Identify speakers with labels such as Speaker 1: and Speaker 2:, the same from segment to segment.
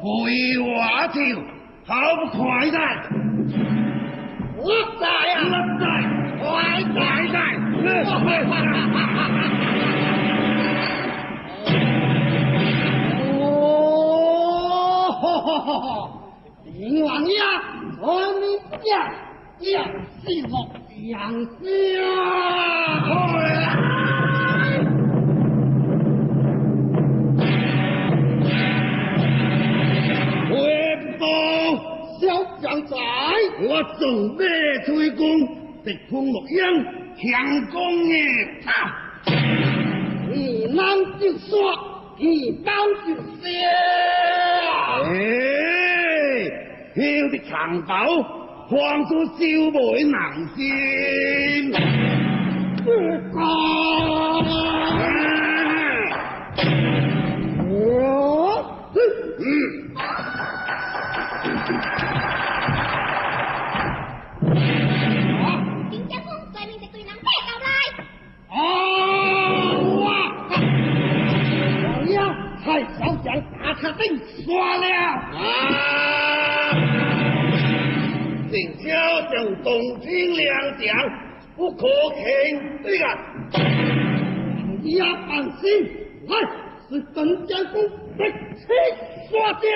Speaker 1: 回话条，好不快哉！
Speaker 2: 我在呀，
Speaker 1: 我在，快快在！
Speaker 2: 哦，林王爷，我们家要是洛阳乡，
Speaker 1: 回
Speaker 2: 小将在，
Speaker 1: 我准备推攻敌方洛阳。强攻也他，
Speaker 2: 你难就说，你当就笑。
Speaker 1: 哎，有的长刀，放出小妹难心。
Speaker 2: 不高。
Speaker 1: 刷了！啊！定交正东京两将不可轻对啊！
Speaker 2: 你要放心，来是本将军的七刷剑。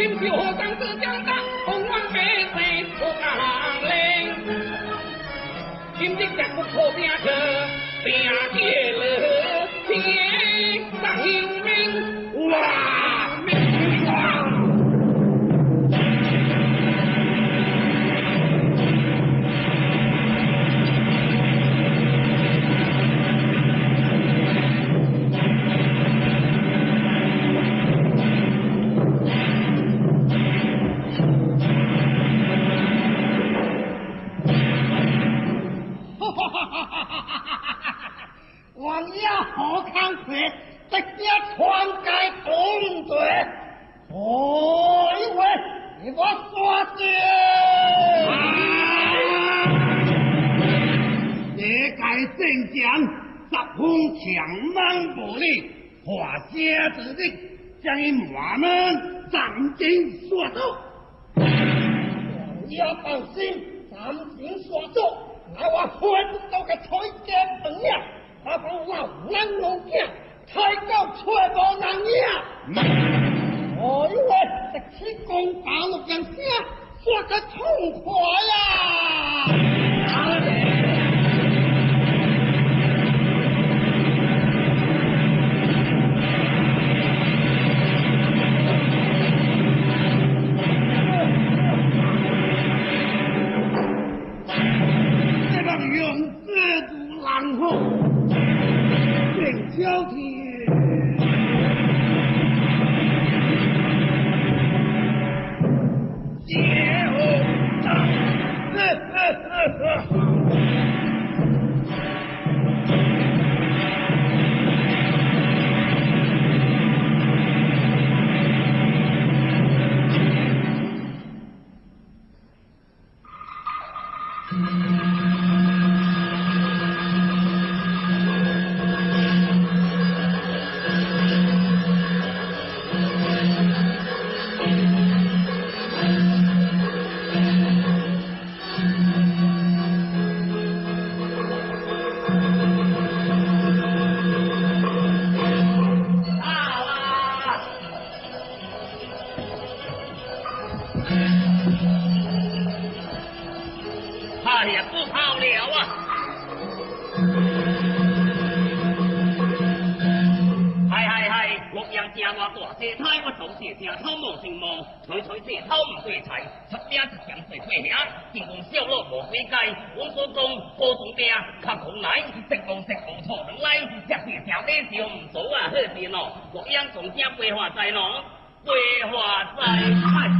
Speaker 3: 今朝何当自将当，红光百世不降临。今日日不可变去，变结了天上有
Speaker 2: 王爷好康血，直接传界同罪，我以为你我说的。
Speaker 1: 这该正将十分强猛暴力，华家之力，将伊满门斩尽杀走。
Speaker 2: 王爷放心，斩尽杀走，那我分到个彩家本呀，他方老人老囝，太高吹无人呀。我以为这七攻打六人声，说个痛快呀！
Speaker 3: 洛阳家话大细胎，我总是正偷毛成毛，吹吹是偷唔对齐，出名一强水退下，进攻小路无水界。我所讲波动兵，靠空来，食无食无错能来，只是条呢就唔做啊，好事咯。洛阳从正规划在咯，规划在。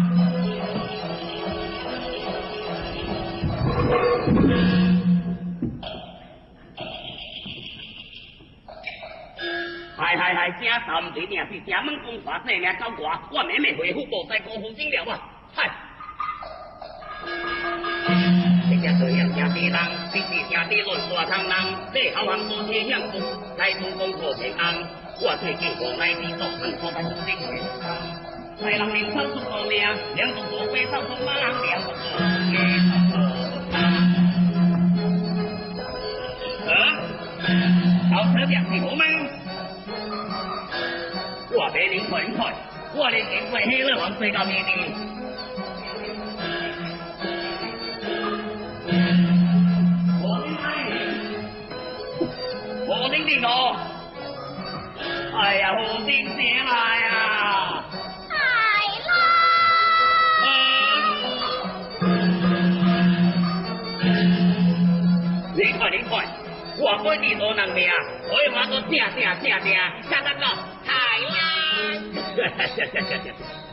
Speaker 3: 系系系，正三对定是正门公法这名高挂，我妹妹回复部在高夫精了啊！嗨，这只对人家地人，这是正地论大汤人，这后行多天向福，来东公破平安。我最近我爱地做很多的事情。在人民生出个命，两个左归上从马人两个左啊，好车两是我们。我俾你快快，我哋警卫希乐王最高命令。我领你，我领你我。哎呀，好丁醒来啊！你快你快，我不你多能命，我要话都正正正正，下得个太啦！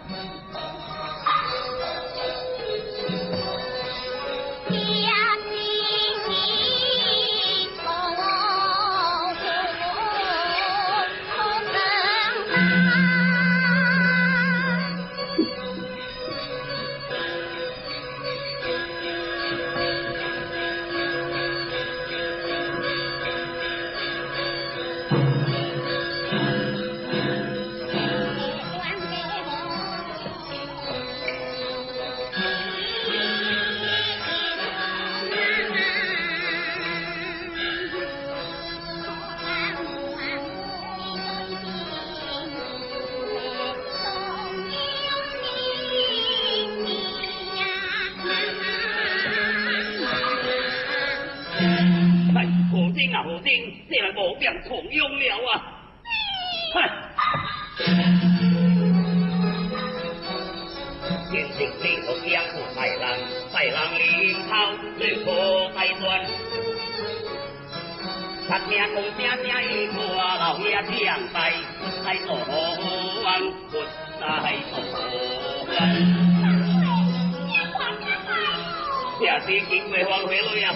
Speaker 4: 无命同用了啊！嗨！天生地土江湖豺狼，豺狼领头，最可爱端。杀命公声声一破，老爷将败，不在所望，不在所望。也是经过黄飞路也好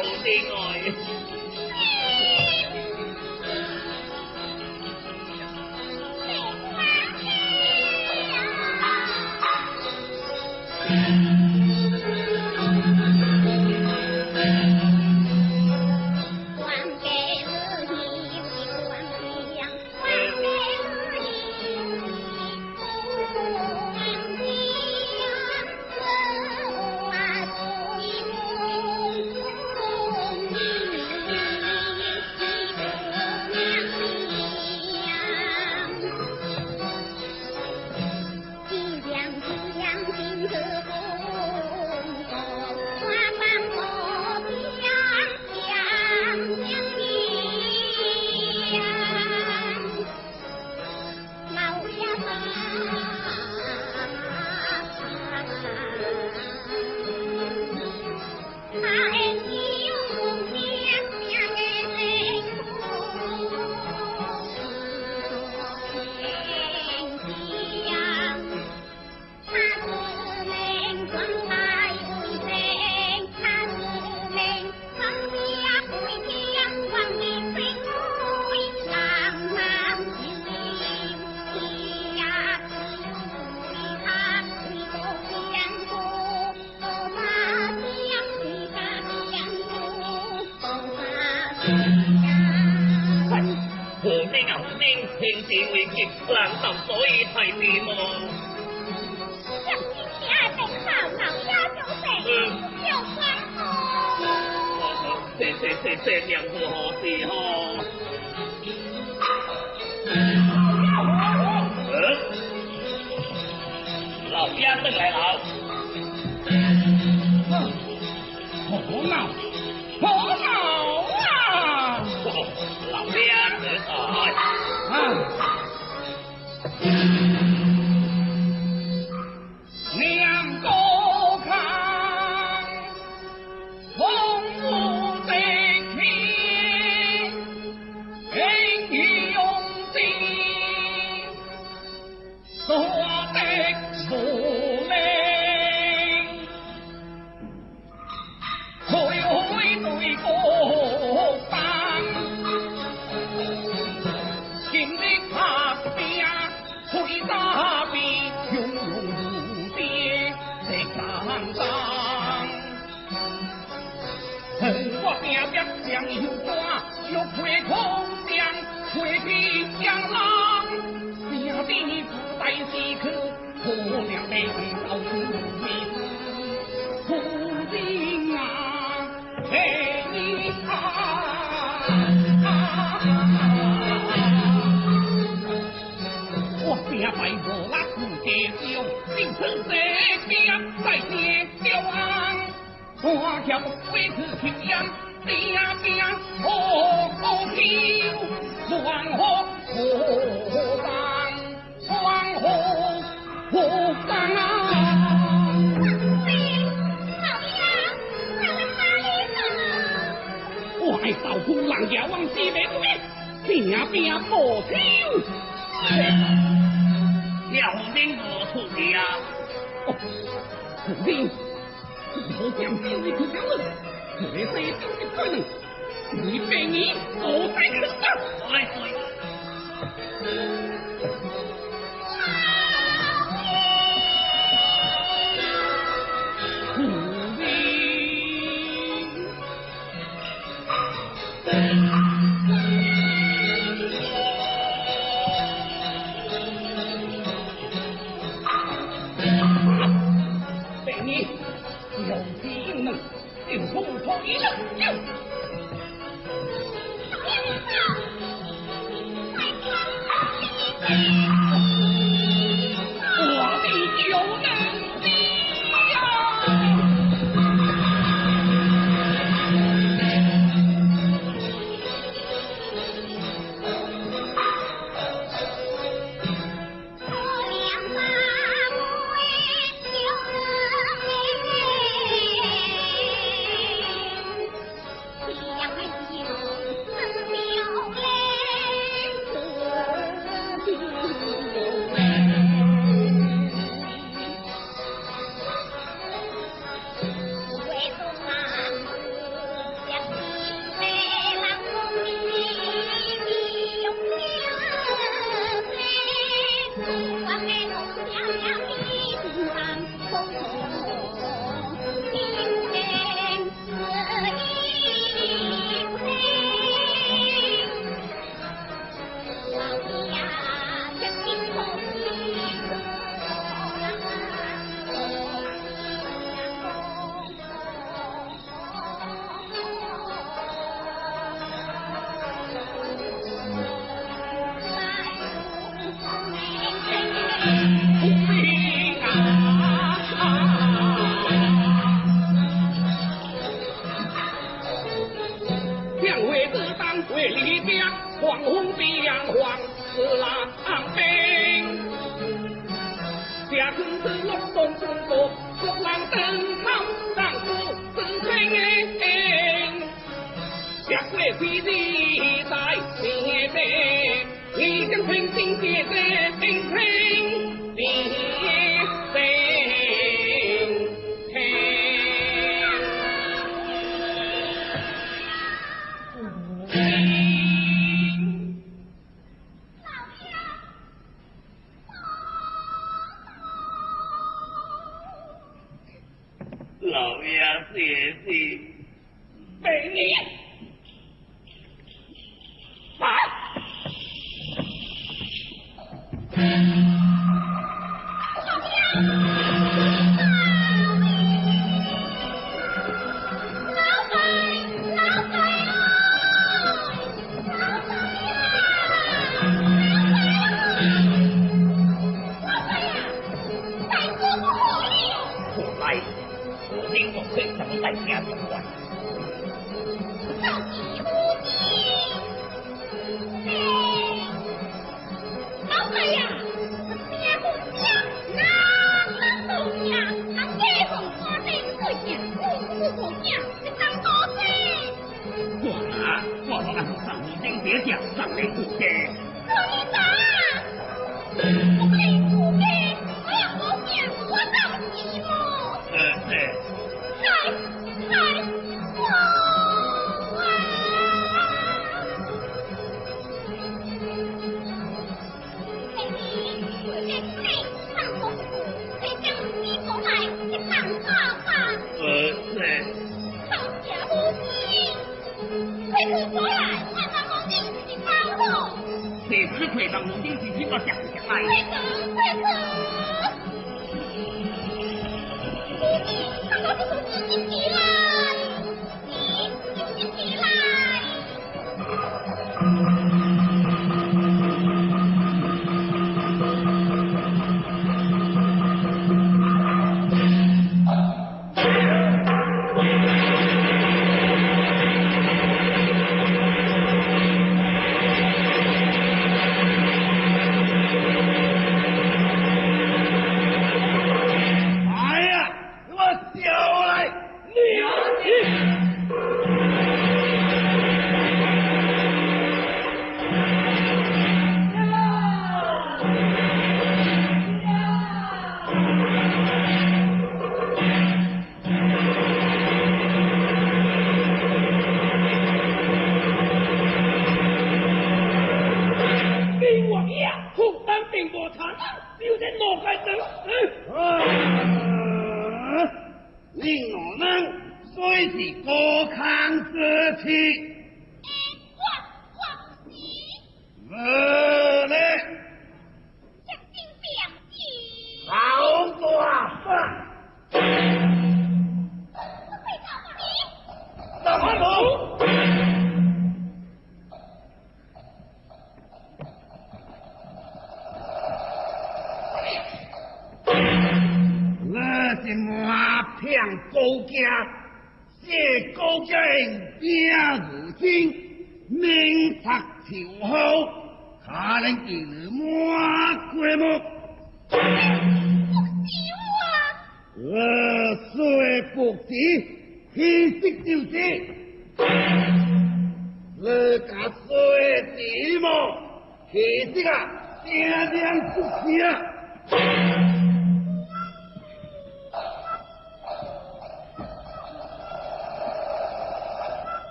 Speaker 4: 快走
Speaker 5: 快走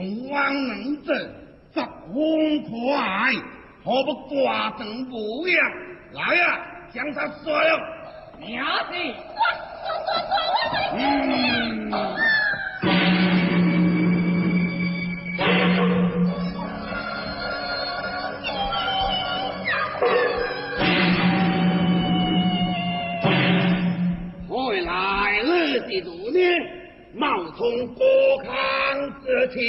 Speaker 1: 龙王能者，则空可爱，何不挂成模样？来呀、啊，将他杀了！
Speaker 6: 娘子，嗯。
Speaker 1: 来了的奴隶，冒充郭开。康之气，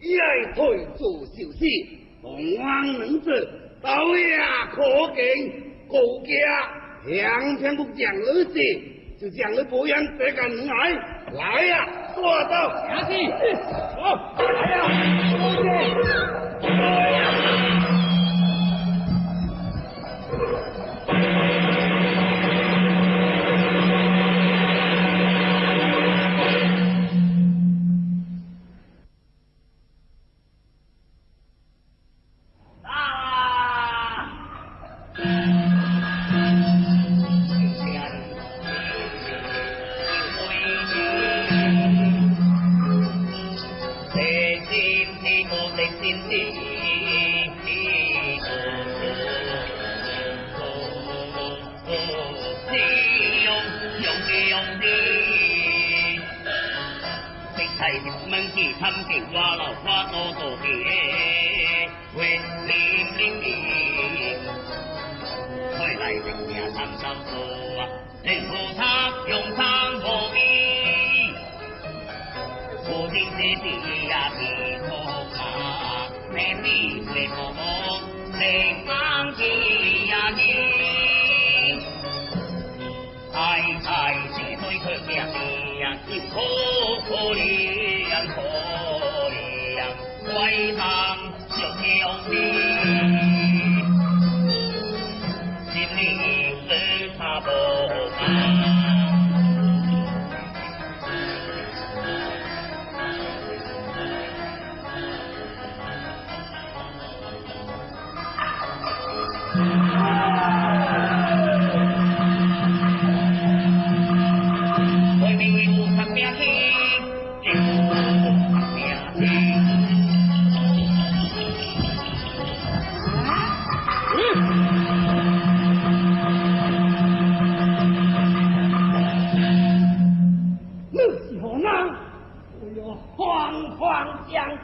Speaker 1: 一退做小事，同往能者，倒也可敬。国家向天不讲儿子，就讲了不让这个女儿来呀，做到
Speaker 3: 下去，好，来呀，兄弟，来呀。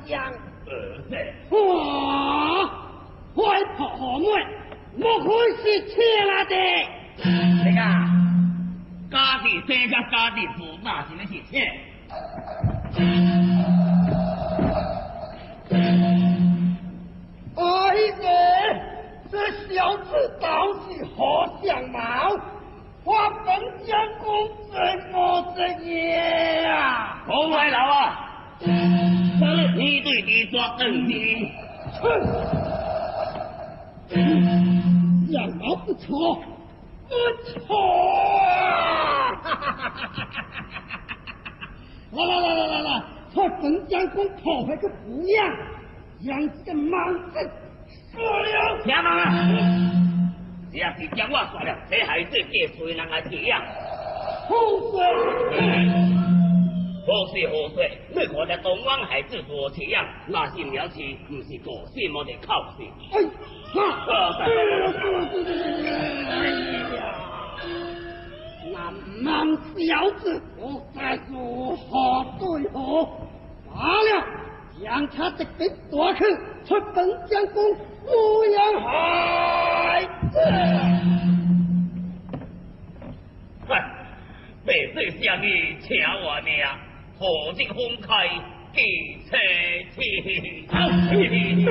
Speaker 7: 将哇外婆好爱莫可是吃了的这个家里这个家里不拿钱的姐钱。抓更你。哼！让
Speaker 5: 老不错，不错！来
Speaker 7: 来
Speaker 5: 来来来来，朝镇江关讨来
Speaker 7: 个
Speaker 5: 姑娘，养几
Speaker 7: 个莽子，说了。天哪！只要是将我说了，这孩子给谁人来接
Speaker 5: 呀？
Speaker 7: 后生。好说好说，
Speaker 5: 你看这东方孩子多这样，那些苗
Speaker 7: 气不是做什我得
Speaker 5: 靠势。哎，哈哎呀，那蛮小子，我该如何对付？罢了，将他这兵夺去，出本将功抚养孩子。喂，被这下你抢我娘！何的空契寄车天？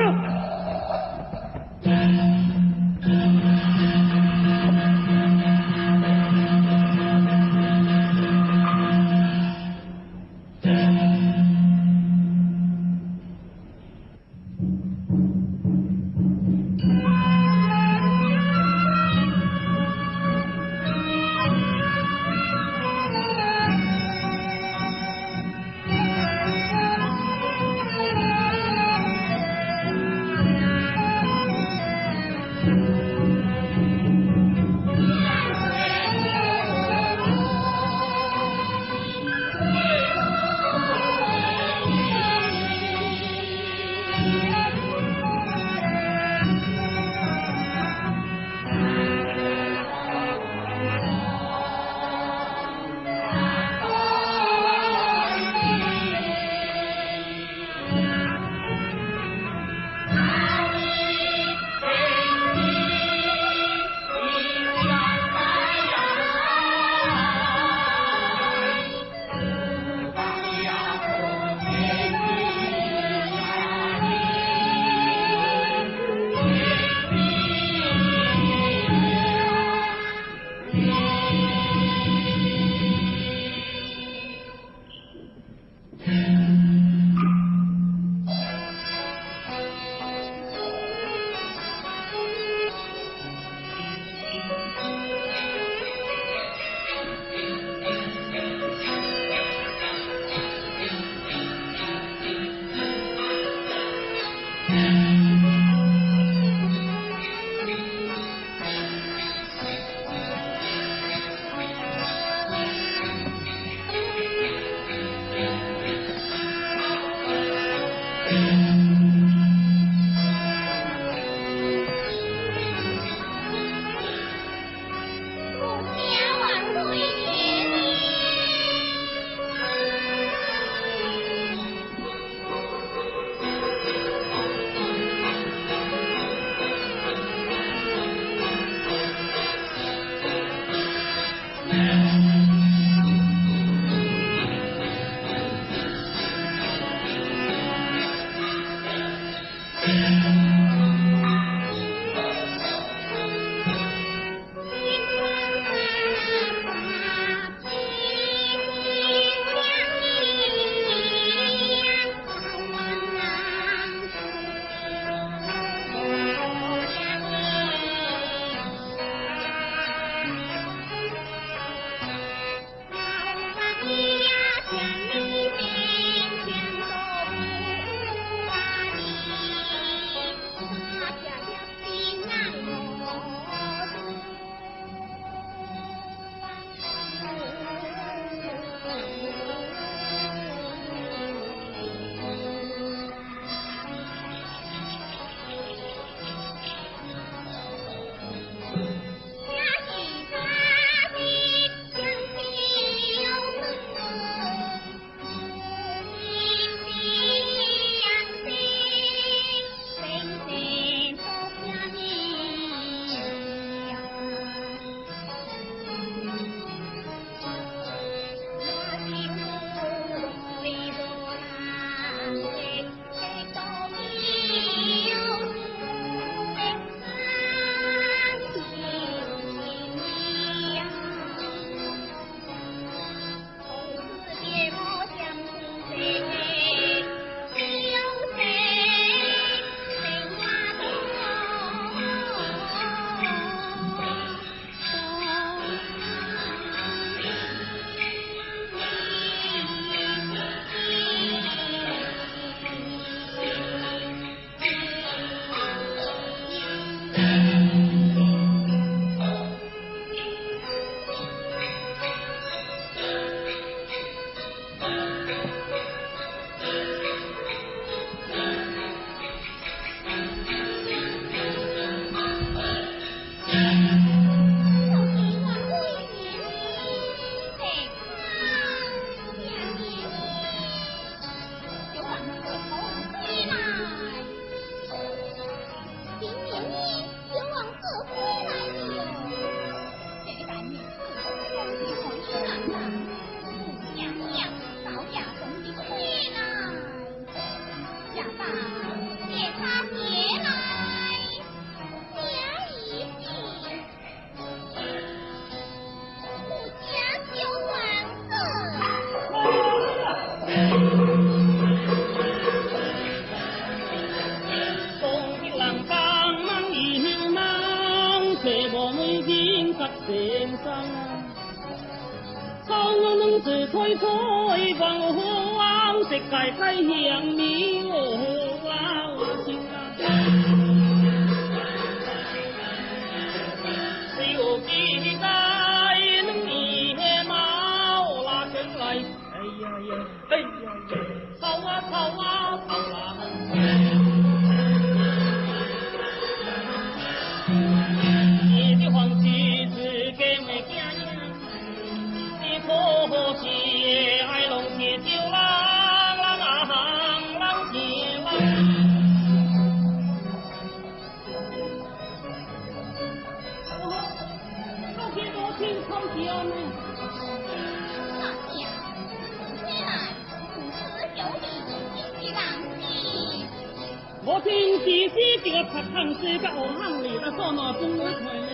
Speaker 5: 我听弟弟这个拍
Speaker 7: 汤水个河巷里，那做哪种来看呢？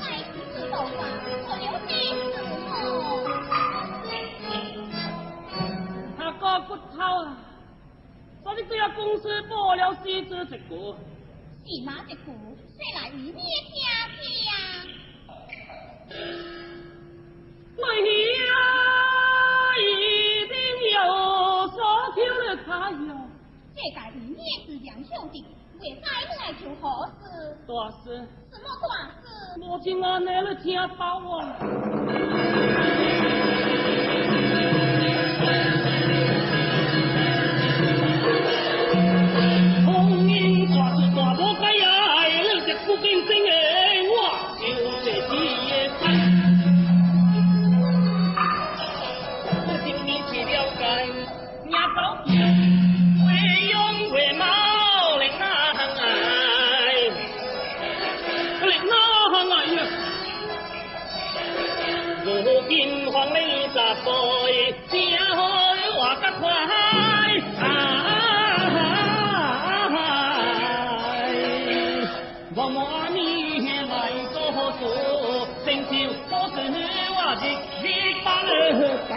Speaker 5: 太子道
Speaker 7: 话，我了
Speaker 5: 解他个骨头啊，所以对啊公司报了四只一股。是
Speaker 7: 哪
Speaker 5: 一股？谁来为咩听听呀？来也是两兄弟，为啥你来求何事？大事。什
Speaker 1: 么大事？我今安尼了听包啊。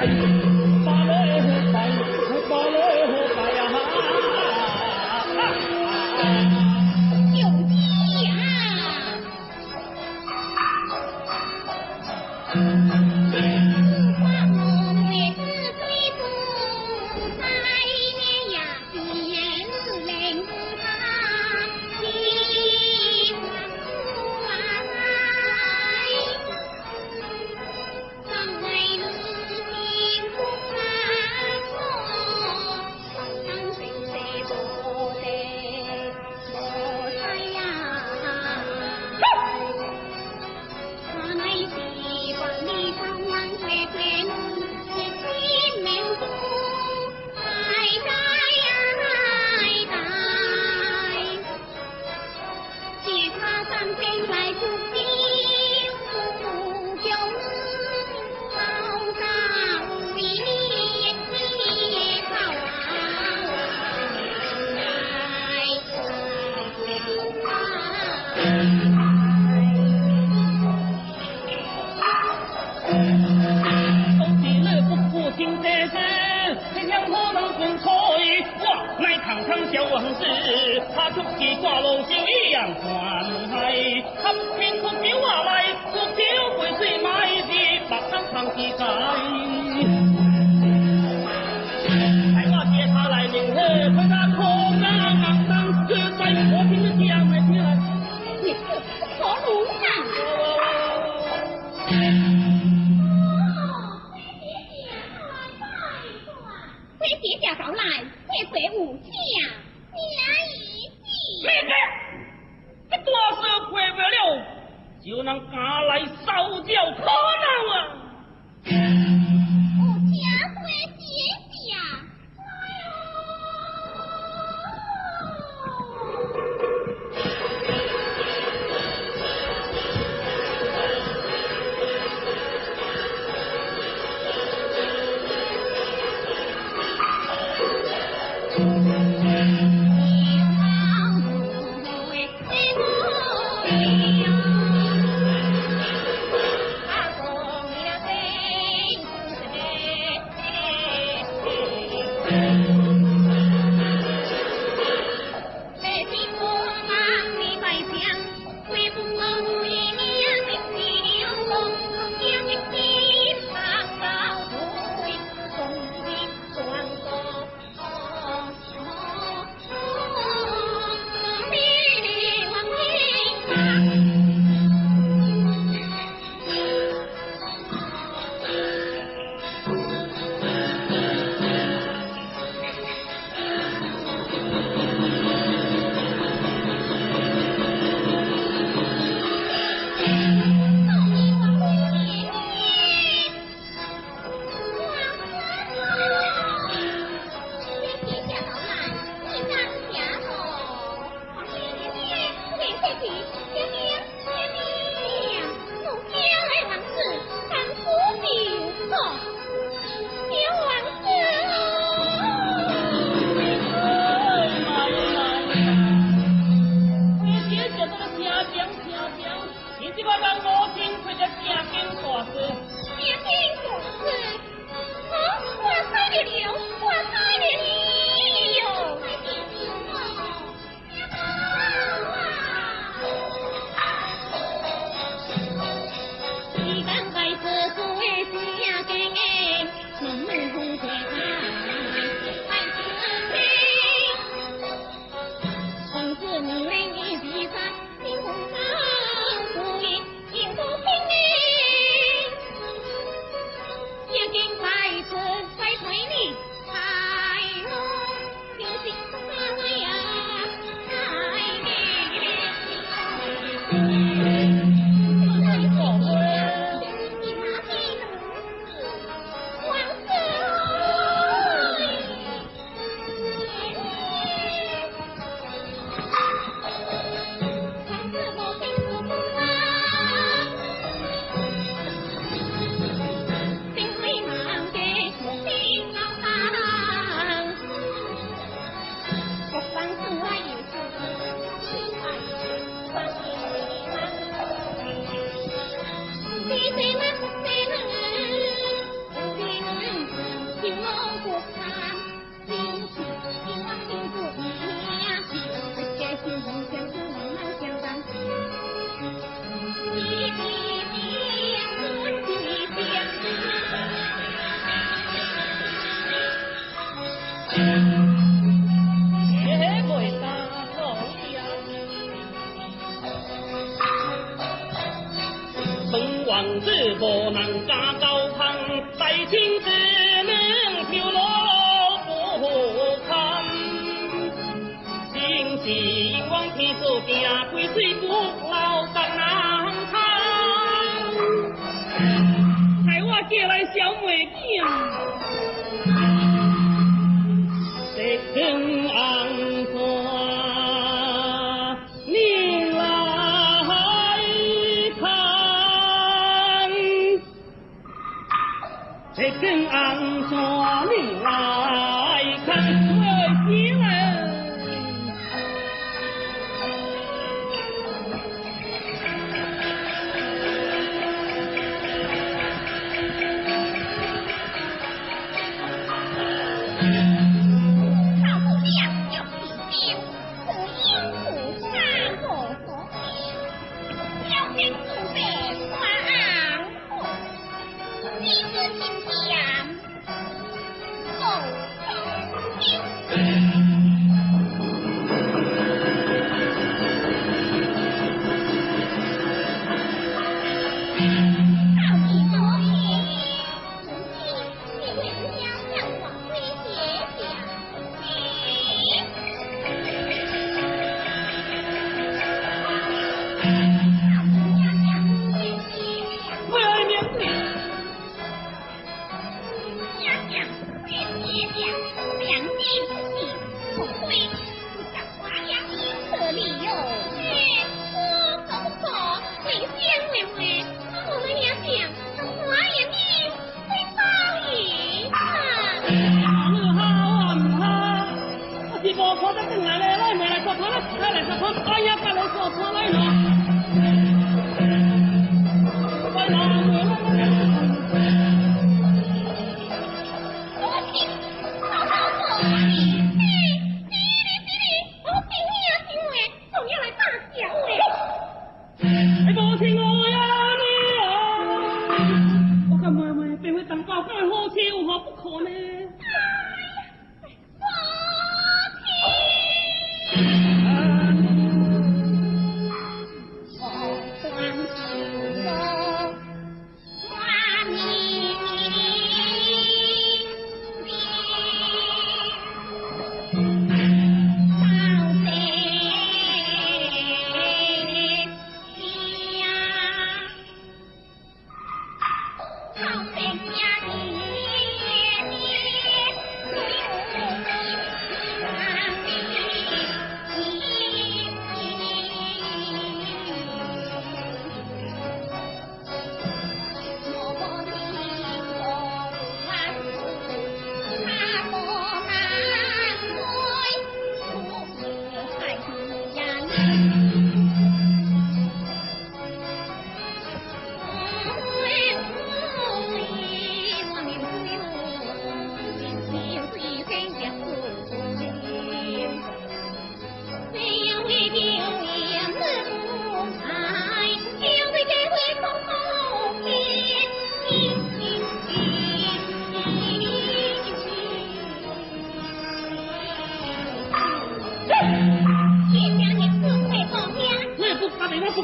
Speaker 1: 了他就是挂路就一样关系，不听空表下来，我表会最卖的白汤汤的街。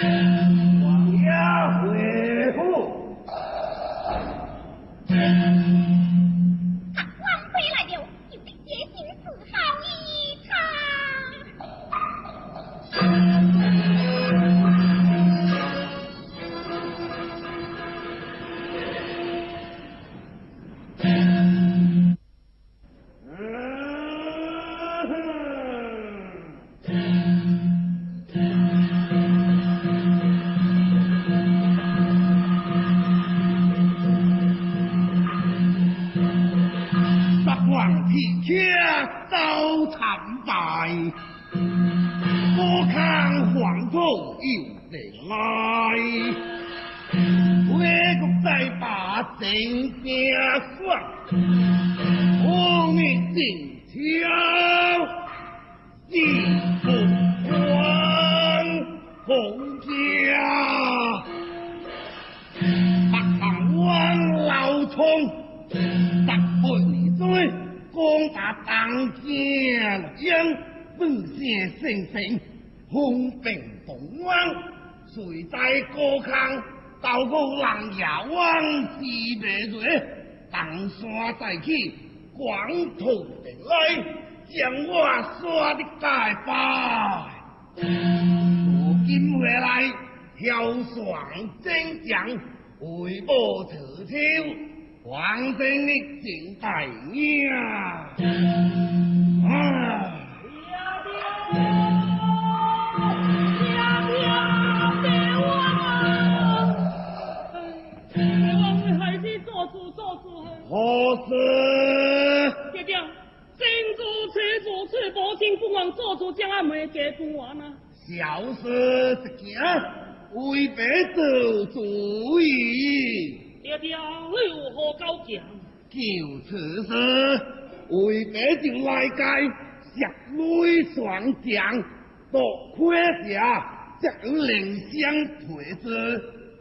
Speaker 1: Thank you. 到过狼牙湾是未瑞，东山再起，广土地来，将我杀的大败。如今回来，挑选真将，为报仇仇。皇上的正大命啊！何事？
Speaker 7: 爹爹，真主催主催，母亲不忘做主，将阿妹给不完啊！
Speaker 1: 小事一件，为白做主意。
Speaker 7: 爹爹，你有何高见？
Speaker 1: 就此事，为北京来街，石内双将，夺盔甲，则有领相推之，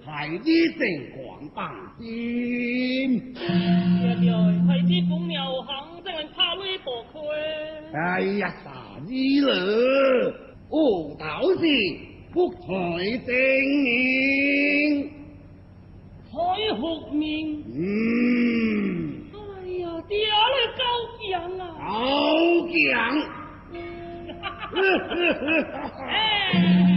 Speaker 1: 害你成狂放心。
Speaker 7: 爹爹，害你公庙行，怎能怕你夺盔？
Speaker 1: 哎呀，傻子了，我倒是不才正明。
Speaker 7: 开福命。
Speaker 1: 嗯。
Speaker 7: 哎呀，爹你高强啊！
Speaker 1: 高强。
Speaker 7: 哎，别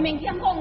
Speaker 7: 明天公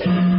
Speaker 5: 哎，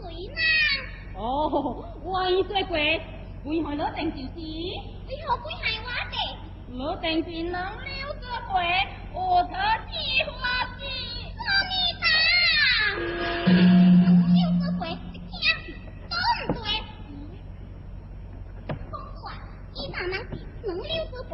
Speaker 5: 鬼嘛。哦，我已做
Speaker 7: 过，鬼害老定就是。你何鬼
Speaker 5: 害我的？老定是人了
Speaker 7: 做过，我得计划是做你吧。人了做过，你听是都唔对。
Speaker 5: 不
Speaker 7: 管，伊当然是人
Speaker 5: 了做过。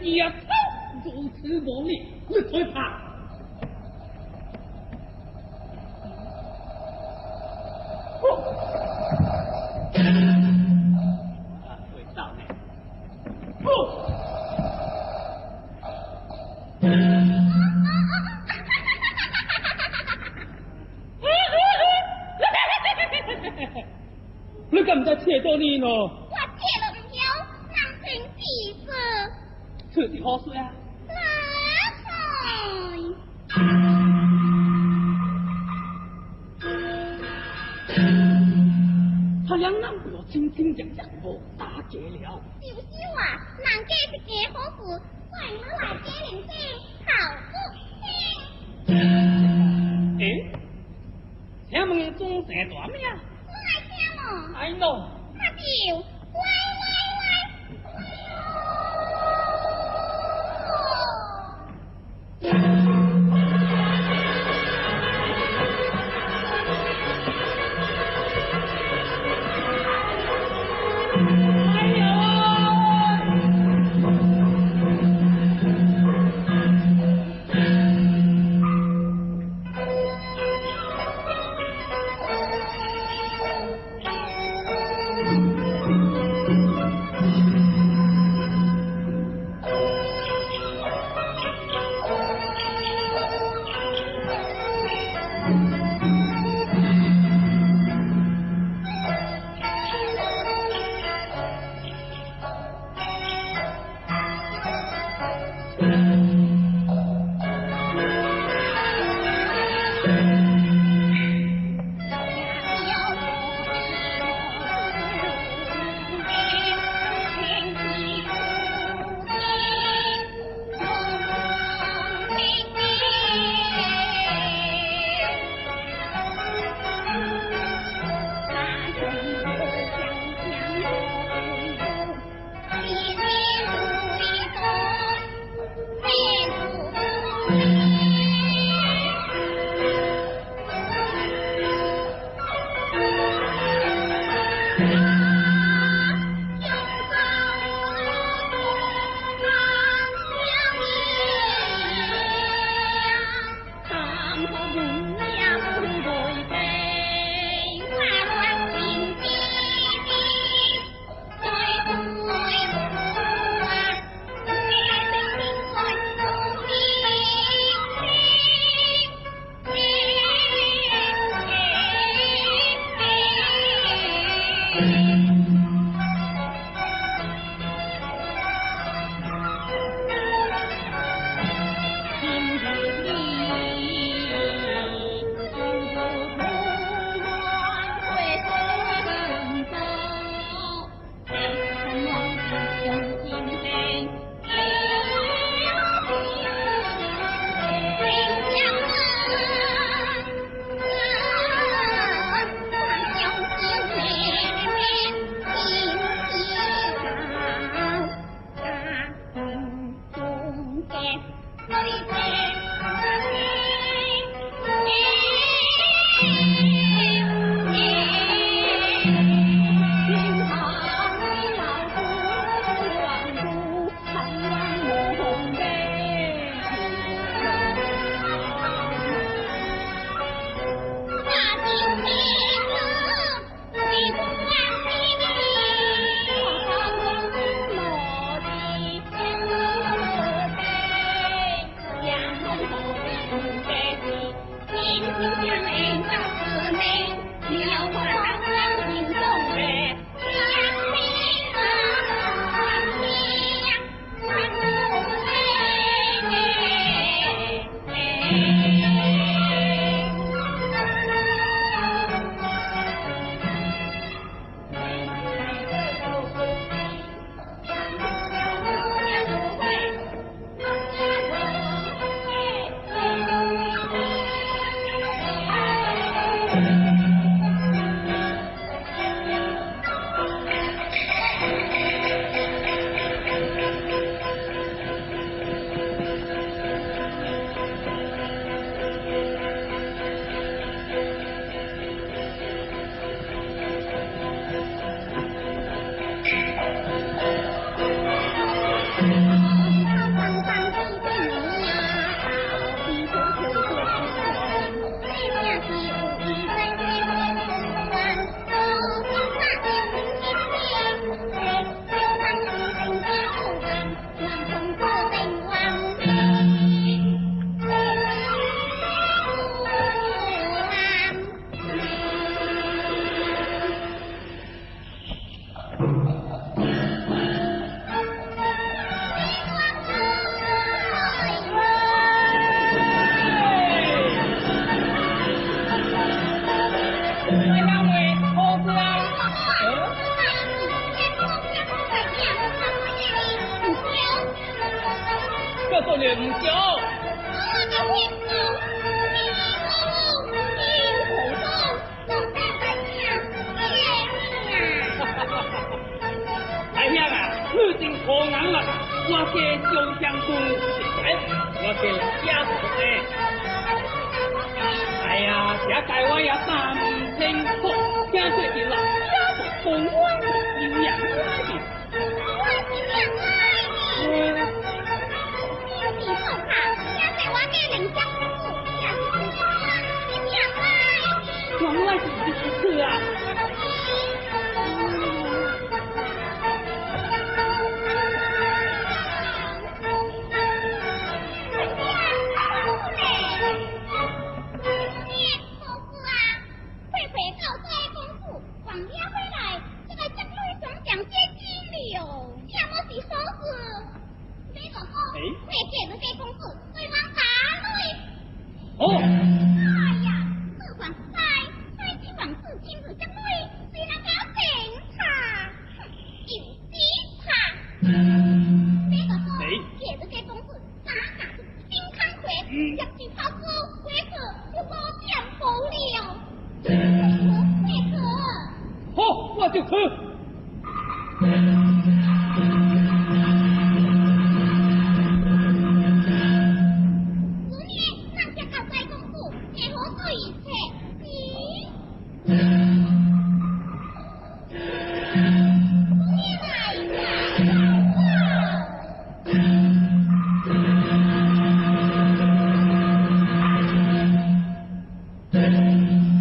Speaker 5: Yes. 打劫了？
Speaker 7: 小小啊，难家是假好富，怪我来假人家好富。
Speaker 5: 哎，请问中山大庙？
Speaker 7: 我来请。
Speaker 5: 哎呦。Thank
Speaker 7: you.
Speaker 5: 好，